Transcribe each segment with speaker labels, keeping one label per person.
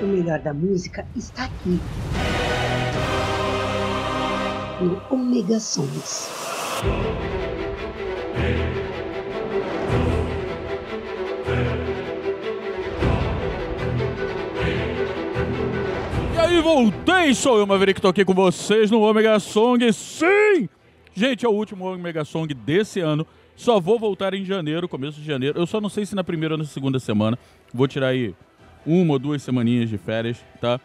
Speaker 1: O melhor da música está aqui. No Omega Sons.
Speaker 2: E aí, voltei! Sou eu, Maverick, tô aqui com vocês no Omega Song. Sim! Gente, é o último Omega Song desse ano. Só vou voltar em janeiro, começo de janeiro. Eu só não sei se na primeira ou na segunda semana. Vou tirar aí uma ou duas semaninhas de férias, tá?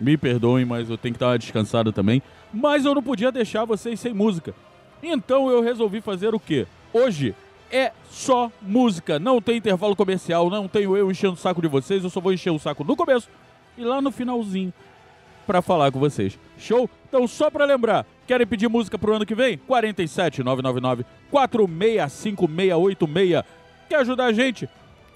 Speaker 2: Me perdoem, mas eu tenho que dar uma descansada também. Mas eu não podia deixar vocês sem música. Então eu resolvi fazer o quê? Hoje é só música. Não tem intervalo comercial, não tenho eu enchendo o saco de vocês. Eu só vou encher o saco no começo e lá no finalzinho para falar com vocês. Show? Então, só para lembrar, querem pedir música pro ano que vem? 47 999 465686. Quer ajudar a gente?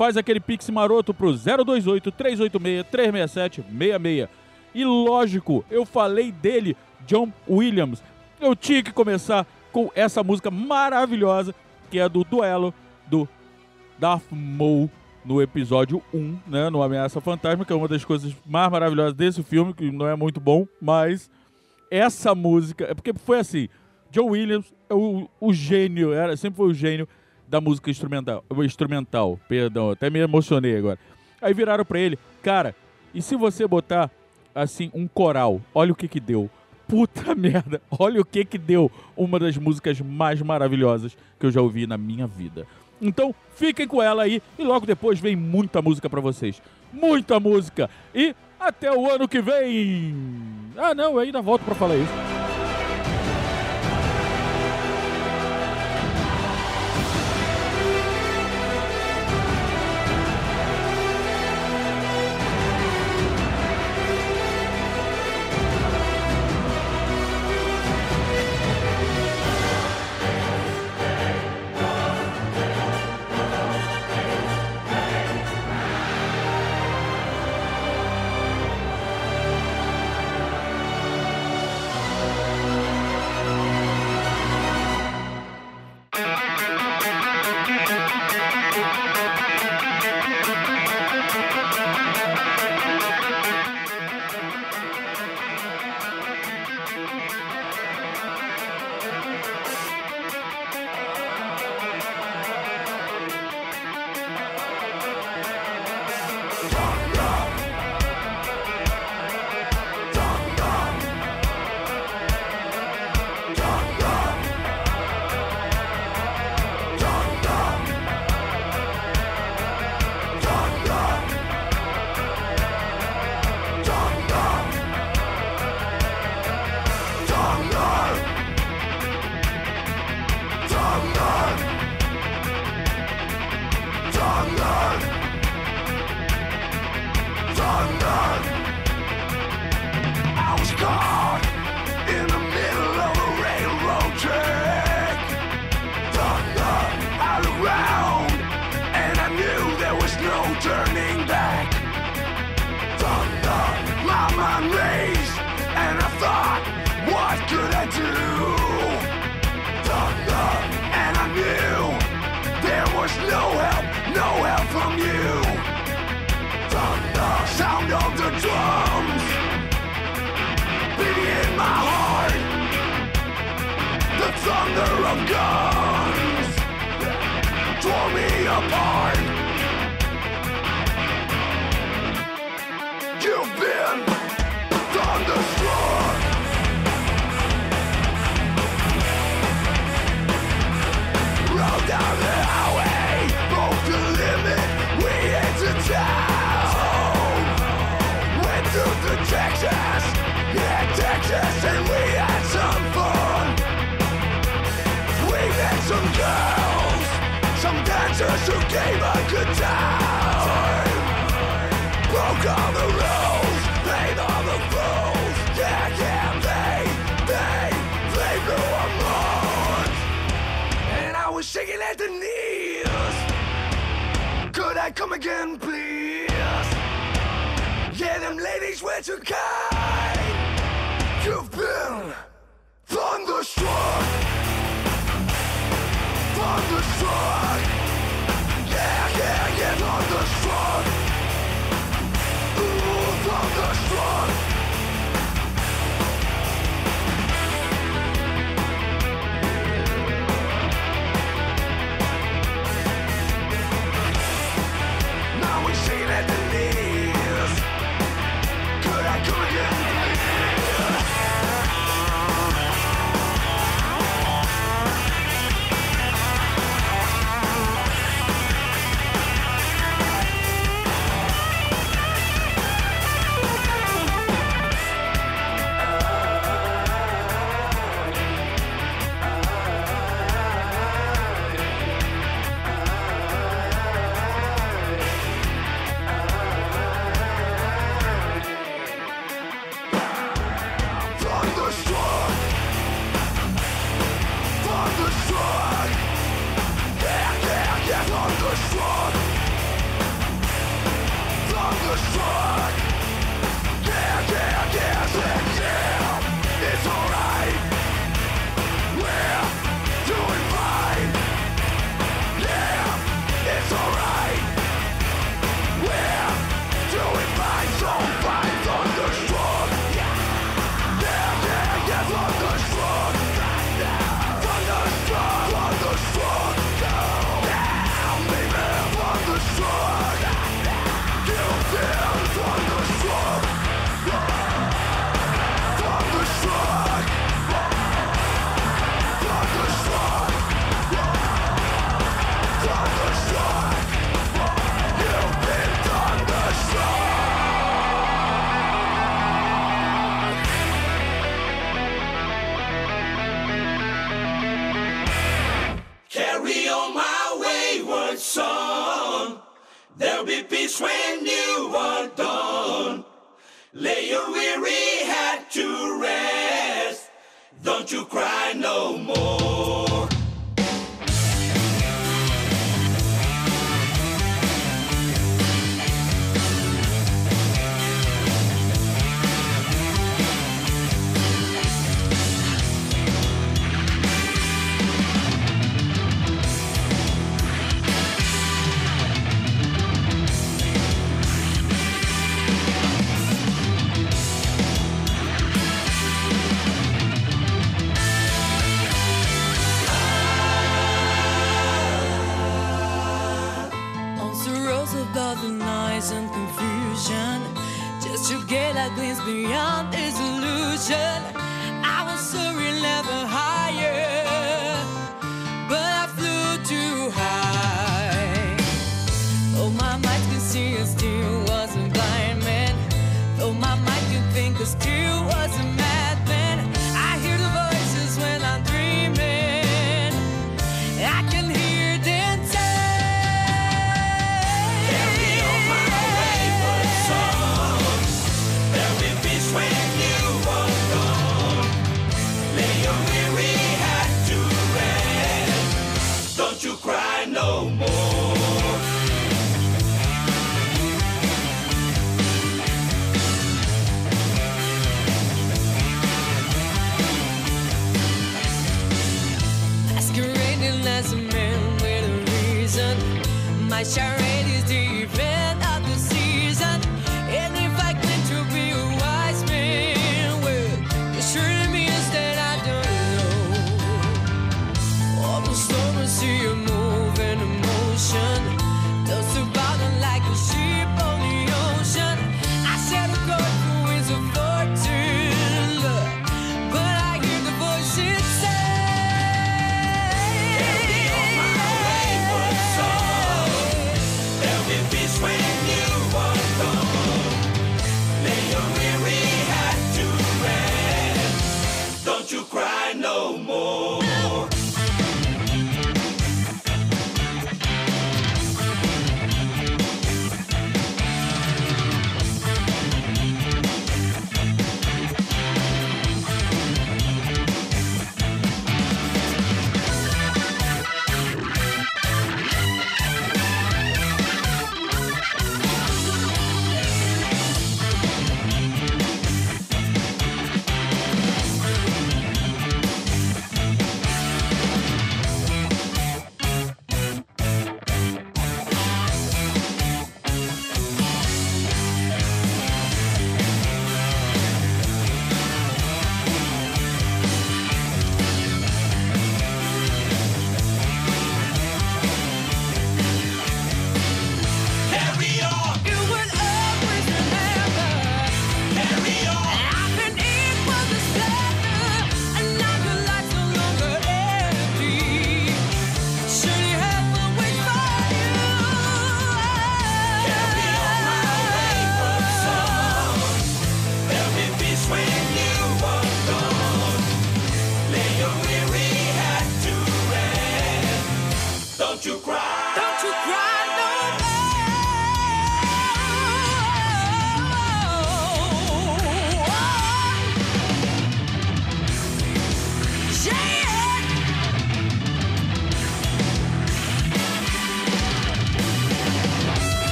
Speaker 2: Faz aquele pix maroto pro 028 386 367 66. E lógico, eu falei dele, John Williams. Eu tinha que começar com essa música maravilhosa que é do duelo do Darth Maul no episódio 1, né, no Ameaça Fantasma, que é uma das coisas mais maravilhosas desse filme, que não é muito bom, mas essa música, é porque foi assim, John Williams é o, o gênio, era, sempre foi o gênio da música instrumental, instrumental, perdão, até me emocionei agora. Aí viraram para ele, cara, e se você botar assim um coral, olha o que que deu. Puta merda, olha o que que deu. Uma das músicas mais maravilhosas que eu já ouvi na minha vida. Então, fiquem com ela aí e logo depois vem muita música para vocês. Muita música. E até o ano que vem. Ah, não, eu ainda volto para falar isso.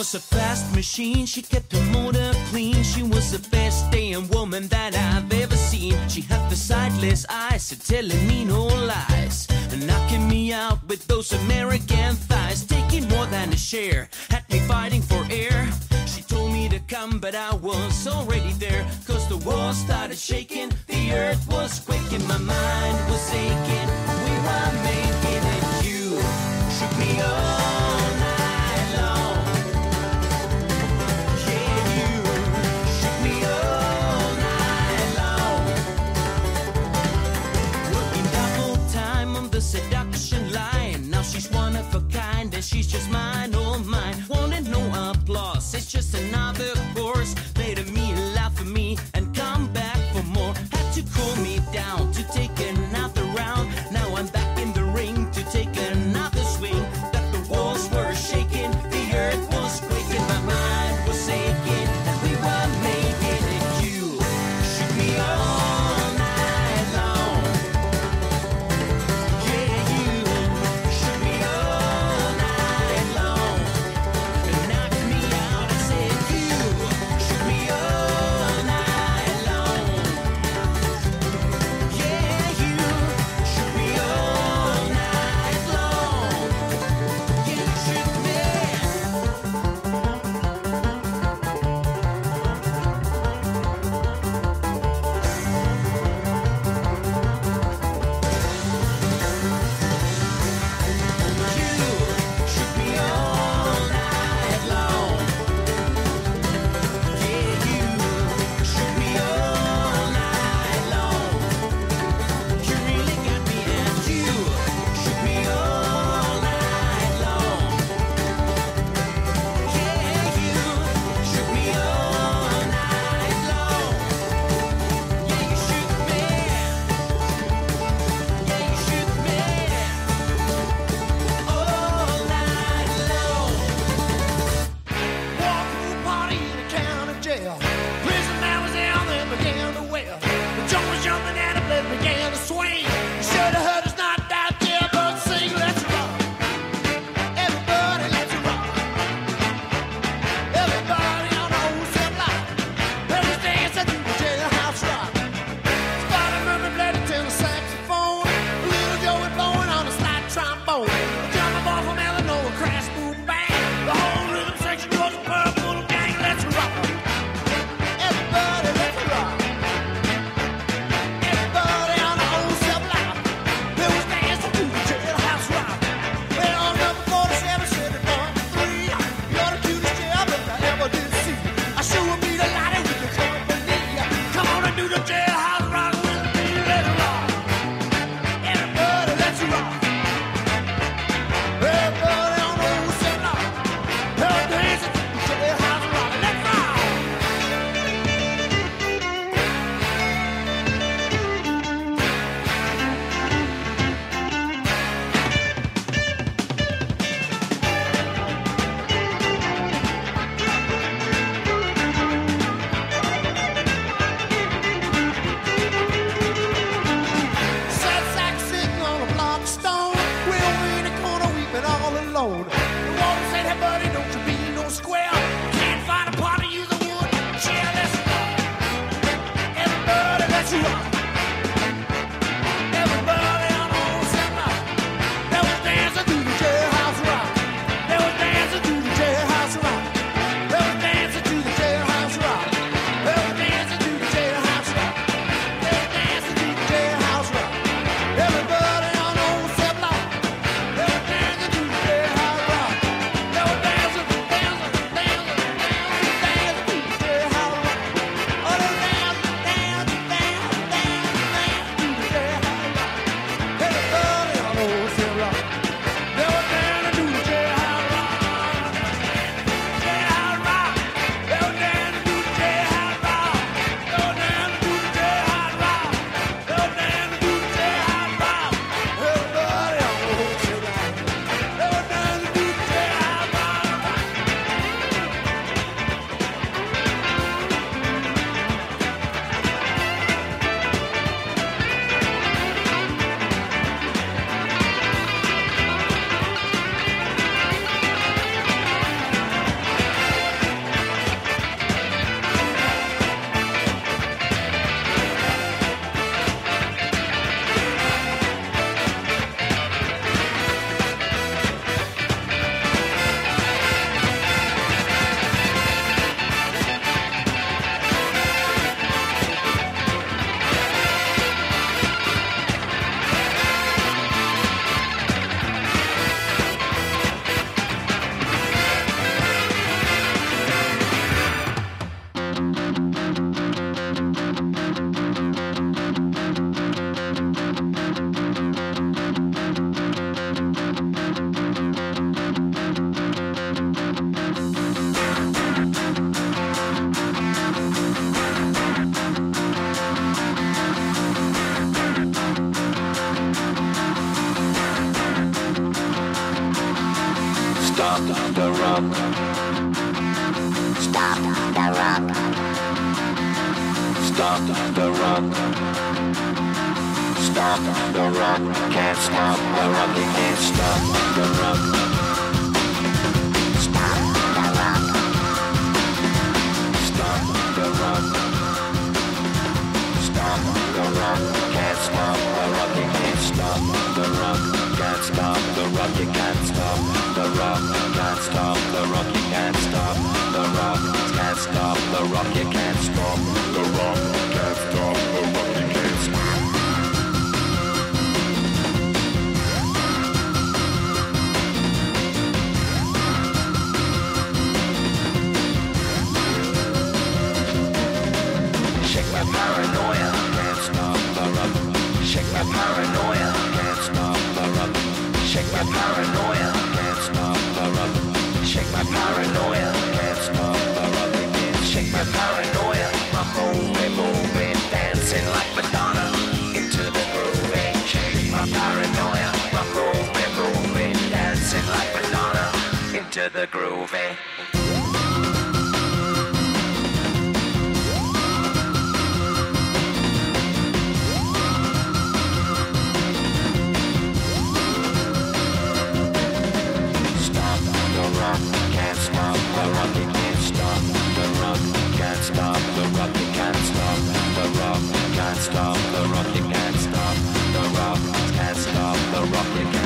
Speaker 3: was a
Speaker 4: fast machine, she kept the motor clean. She was the best damn woman that I've ever seen. She had the sightless eyes, telling me no lies. Knocking me out with those American thighs, taking more than a share. Had me fighting for air. She told me to come, but I was already there. Cause the world started shaking, the earth was quaking, my mind was aching. We were making it, you shook me up. One of a kind and she's just mine, oh mine. Wanted no applause, it's just another course.
Speaker 3: Stop the rock. Stop the rock. Can't stop the rock. You can't stop the rock. Stop the rock. Stop the rock. Stop the rock. Can't stop the rock. You can't stop the rock. Can't stop the rock. You can't stop the rock. Can't stop the rock. You can't stop the rock. Shake my paranoia, can't stop the rock. Shake my paranoia, can't stop the rock. Shake my paranoia, can't stop the. Again. Shake my paranoia, my moving, moving, dancing like Madonna into the groove. Shake my paranoia, my moving, moving, dancing like Madonna into the groove. Rock, you can't stop the rock, can't stop the rock, you can't stop the rock, can't stop the rock, you can't stop the rock, can't stop the rock, you can't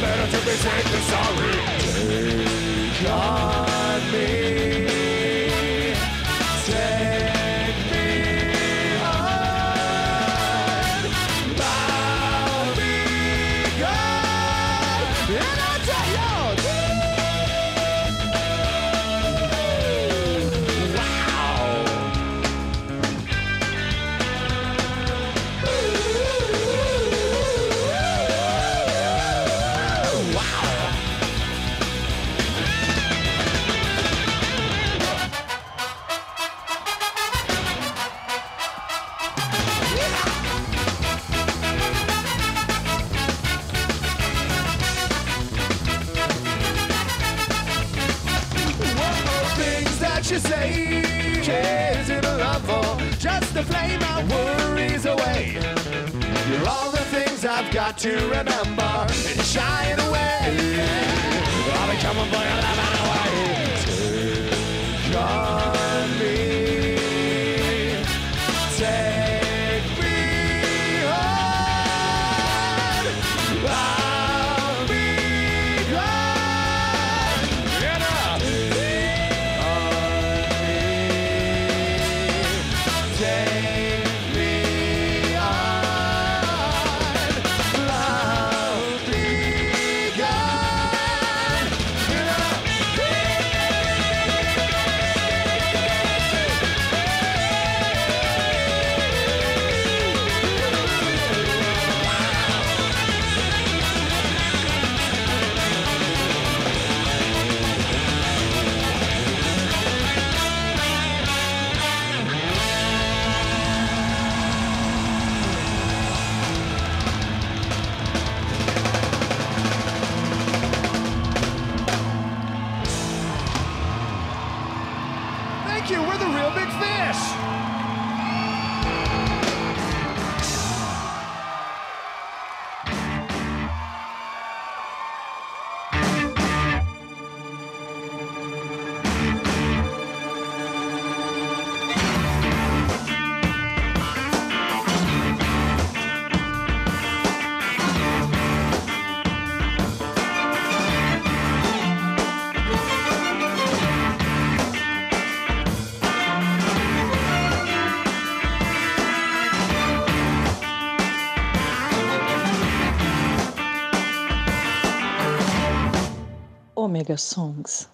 Speaker 5: better to be safe than sorry. Take
Speaker 6: Thank you. We're the real big fish.
Speaker 7: Mega Songs.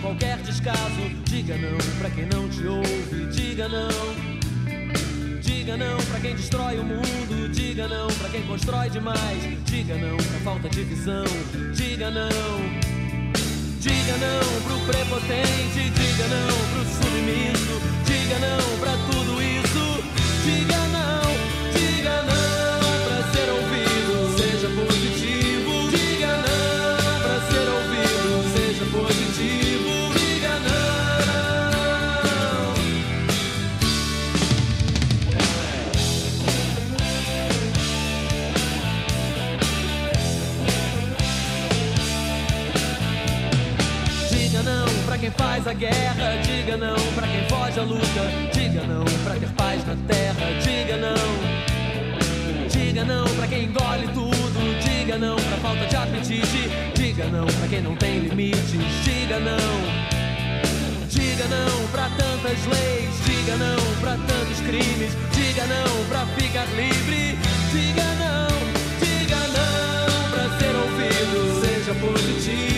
Speaker 8: Qualquer descaso, diga não pra quem não te ouve, diga não. Diga não pra quem destrói o mundo, diga não pra quem constrói demais, diga não pra falta de visão, diga não. Diga não pro prepotente, diga não pro submisso, diga não pra tudo isso, guerra, diga não pra quem foge à luta, diga não pra ter paz na terra, diga não. Diga não pra quem engole tudo, diga não pra falta de apetite, diga não pra quem não tem limites, diga não. Diga não pra tantas leis, diga não pra tantos crimes, diga não pra ficar livre, diga não, diga não pra ser ouvido, seja positivo,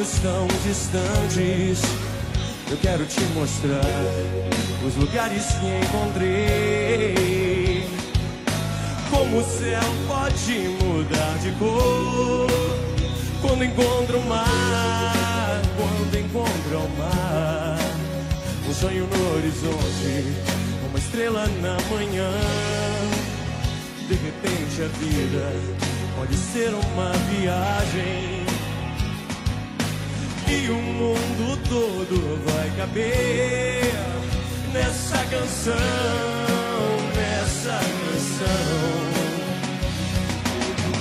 Speaker 9: estão distantes.
Speaker 5: Eu
Speaker 9: quero te mostrar os lugares que encontrei. Como o céu pode mudar de cor quando encontro o mar, quando encontro o mar. Um sonho no horizonte, uma estrela na manhã. De repente a vida pode ser uma viagem e o mundo todo vai caber nessa canção, nessa canção.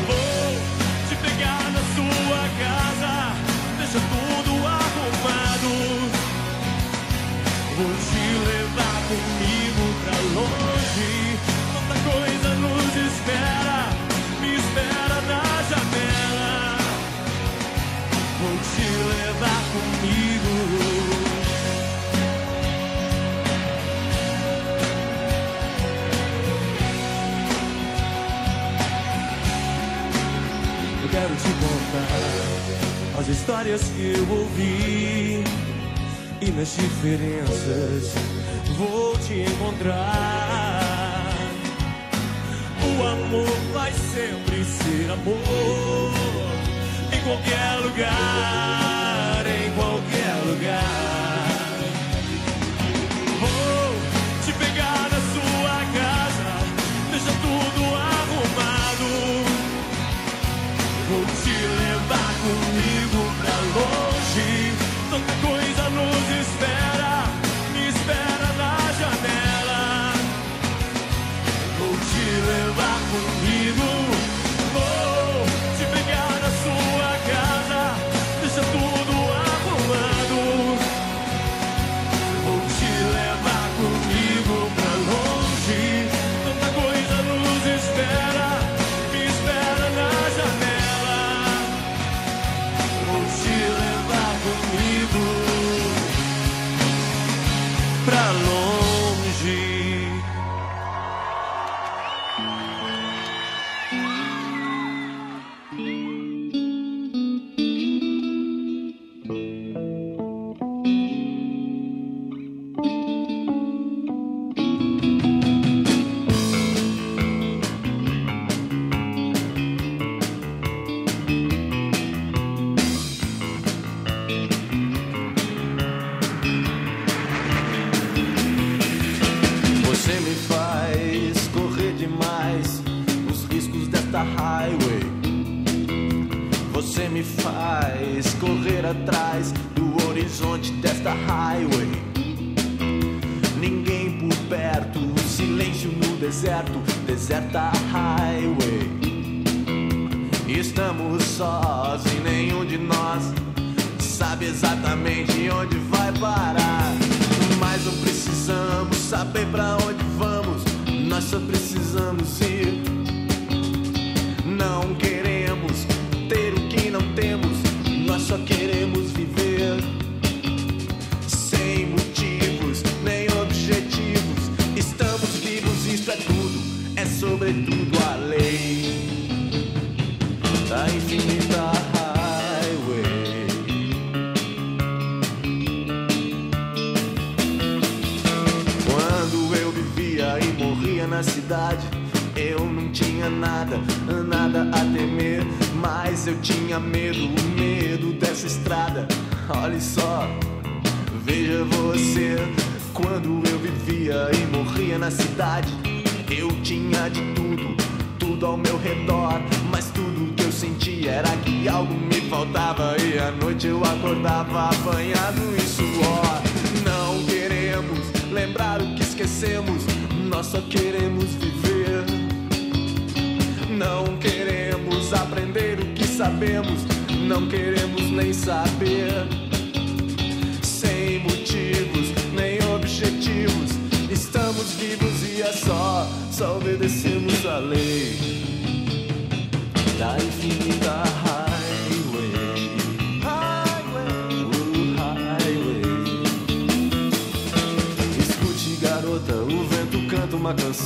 Speaker 9: Vou te pegar na sua casa, deixa tudo arrumado. Vou te levar comigo pra longe. as histórias que eu ouvi e nas diferenças vou te encontrar. O amor vai sempre ser amor em qualquer lugar, em qualquer lugar.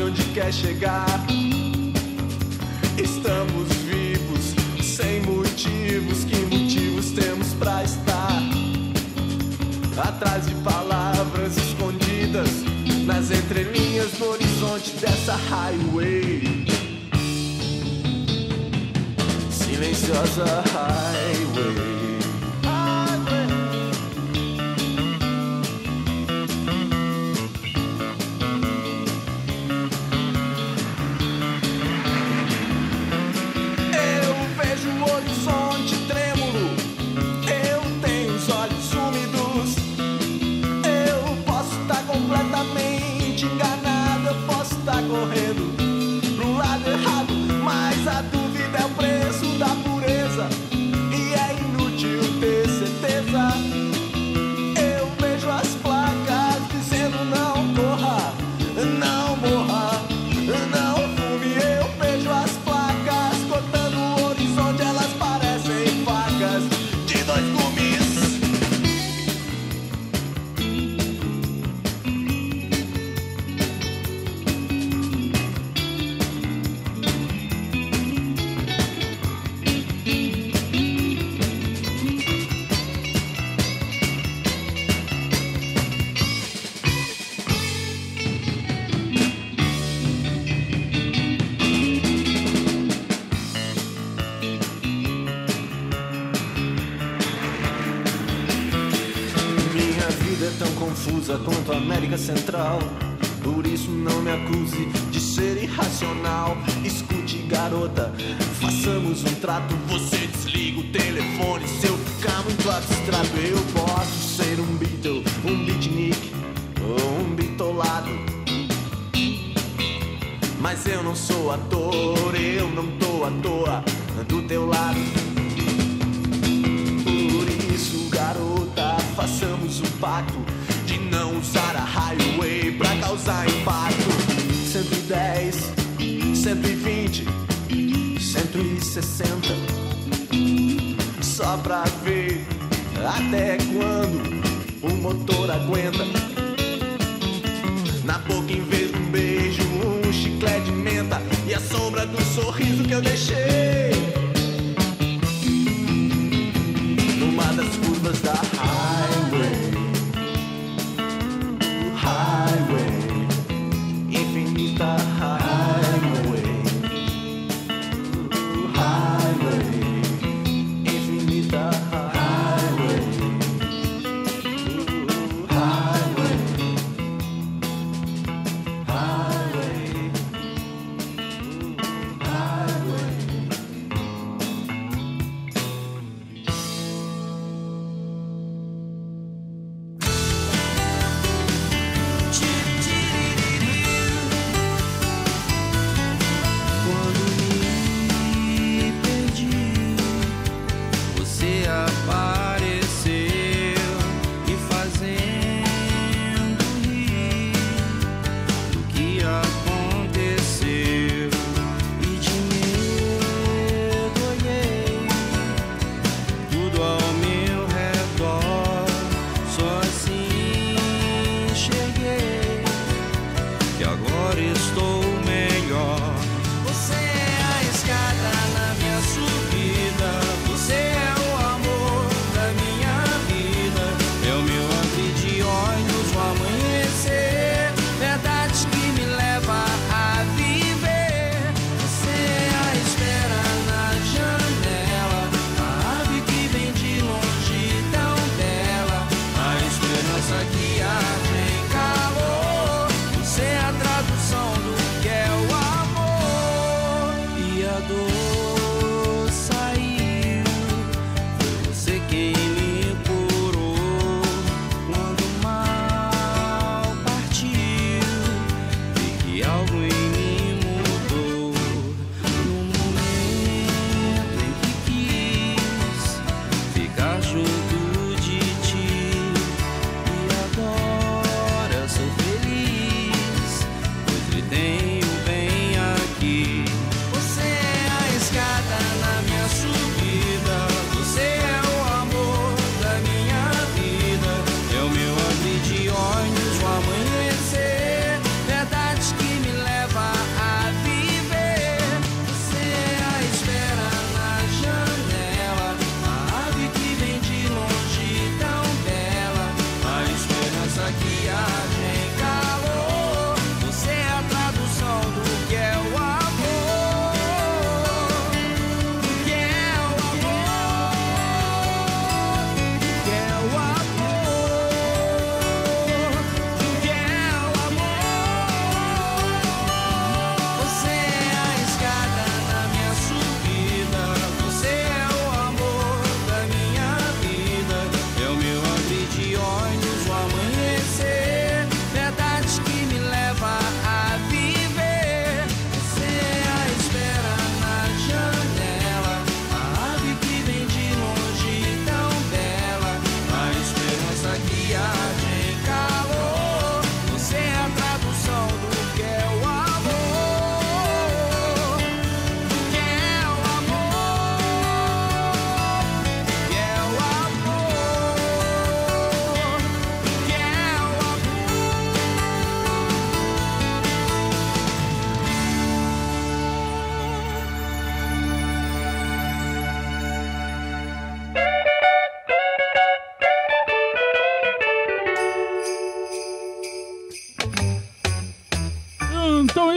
Speaker 5: sabe onde quer chegar. Estamos vivos, sem motivos. Que motivos temos para estar? Atrás de palavras escondidas, nas entrelinhas no horizonte dessa highway. Silenciosa highway.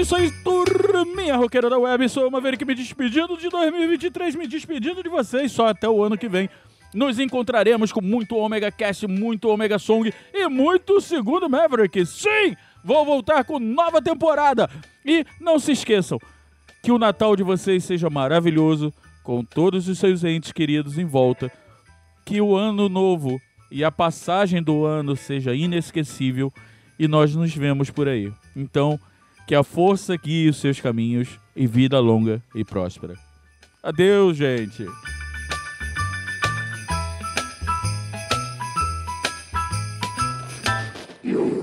Speaker 5: Isso
Speaker 2: aí, turminha roqueira da web. Sou uma vez que me despedindo de 2023, me despedindo de vocês só até o ano que vem. Nos encontraremos com muito Omega Cast, muito Omega Song e muito Segundo Maverick. Sim! Vou voltar com nova temporada. E não se esqueçam que o Natal de vocês seja maravilhoso, com todos os seus entes queridos em volta. Que o ano novo e a passagem do ano seja inesquecível e nós nos vemos por aí. Então, que a força guie os seus caminhos e vida longa e próspera. Adeus, gente!
Speaker 7: You.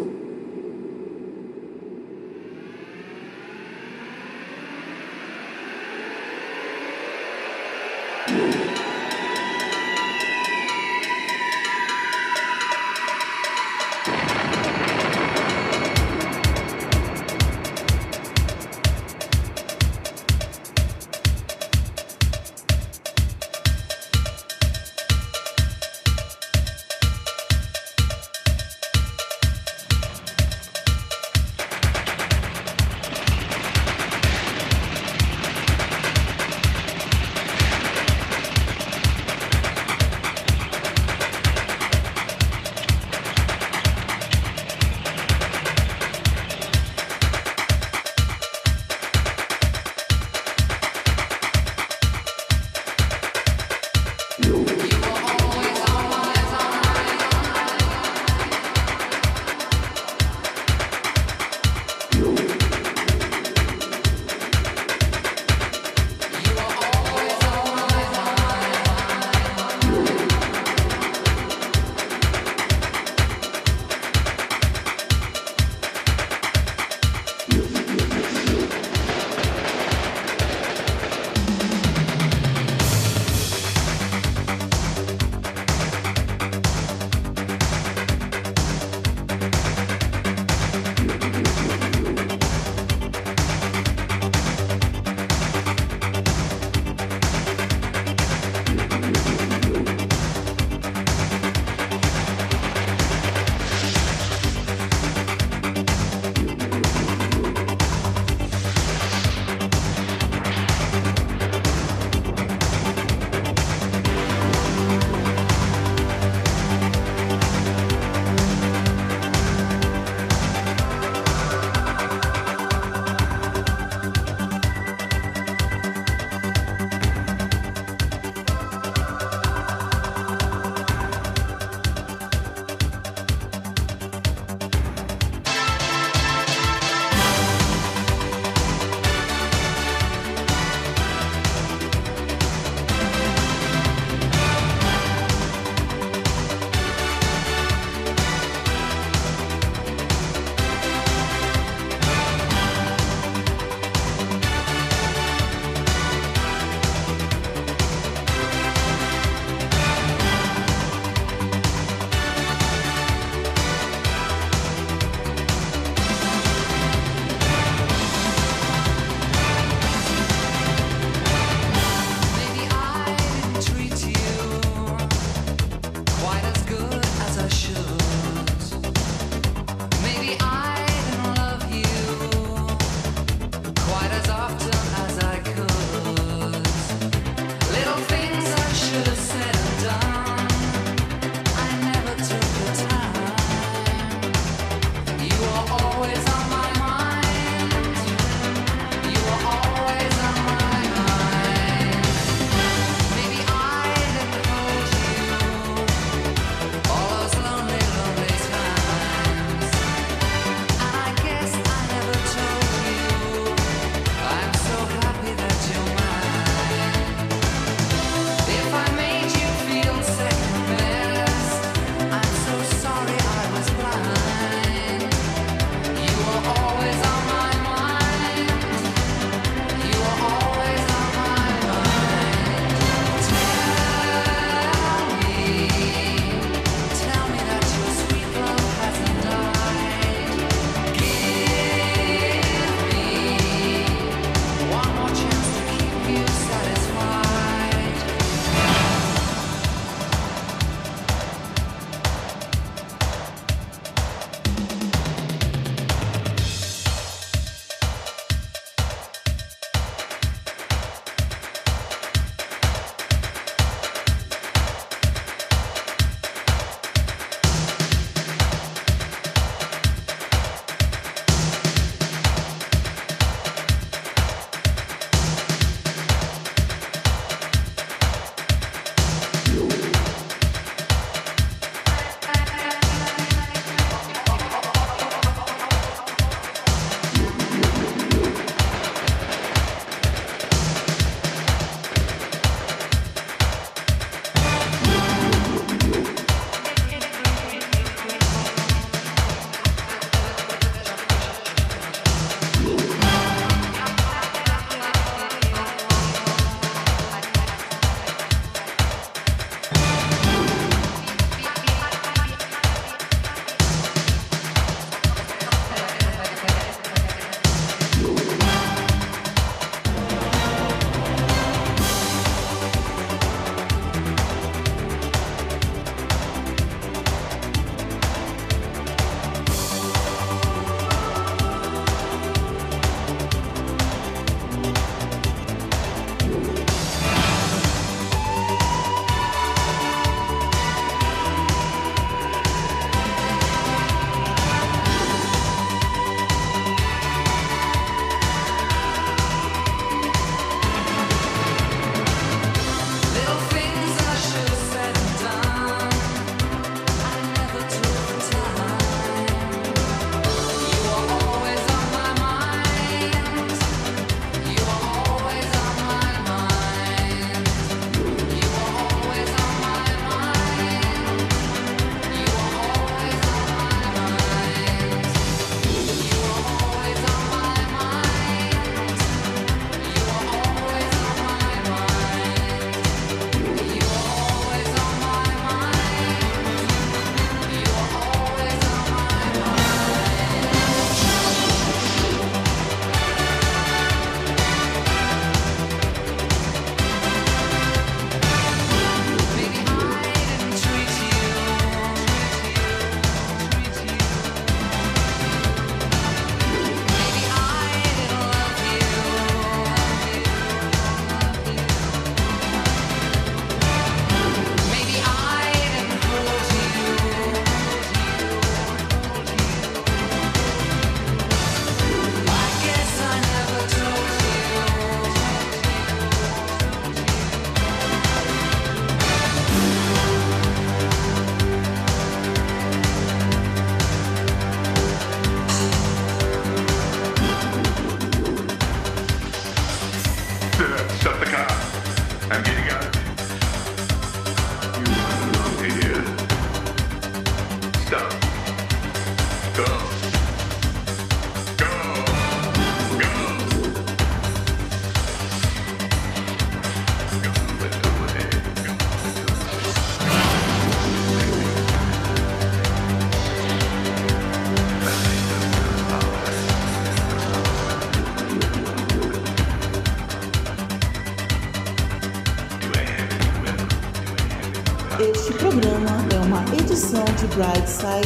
Speaker 10: right side